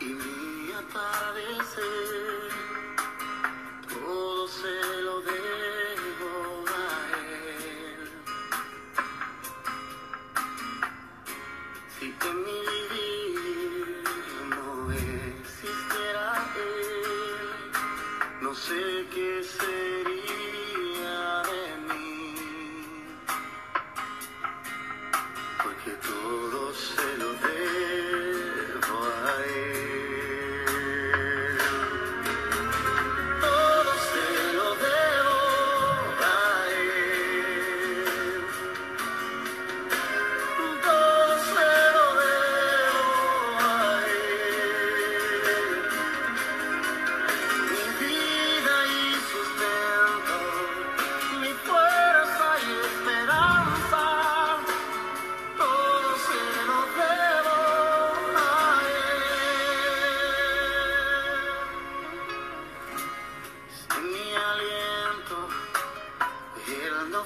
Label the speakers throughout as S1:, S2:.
S1: y mi atardecer, todo se lo dejo a él. Si que mi vivir no existiera él, no sé qué sería de mí, porque todo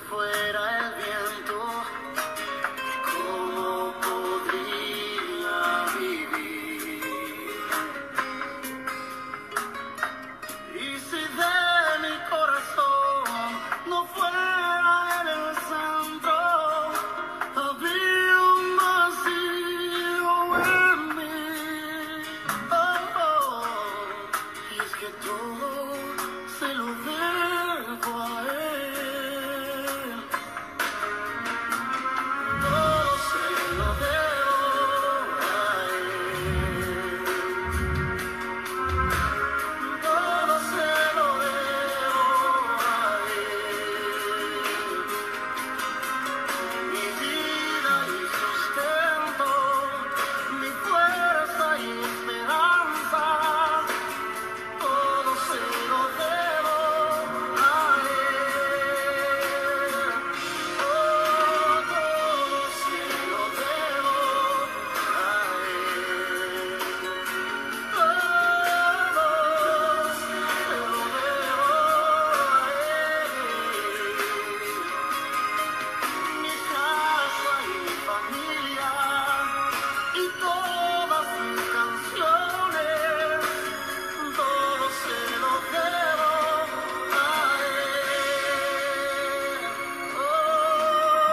S1: fuera el bien.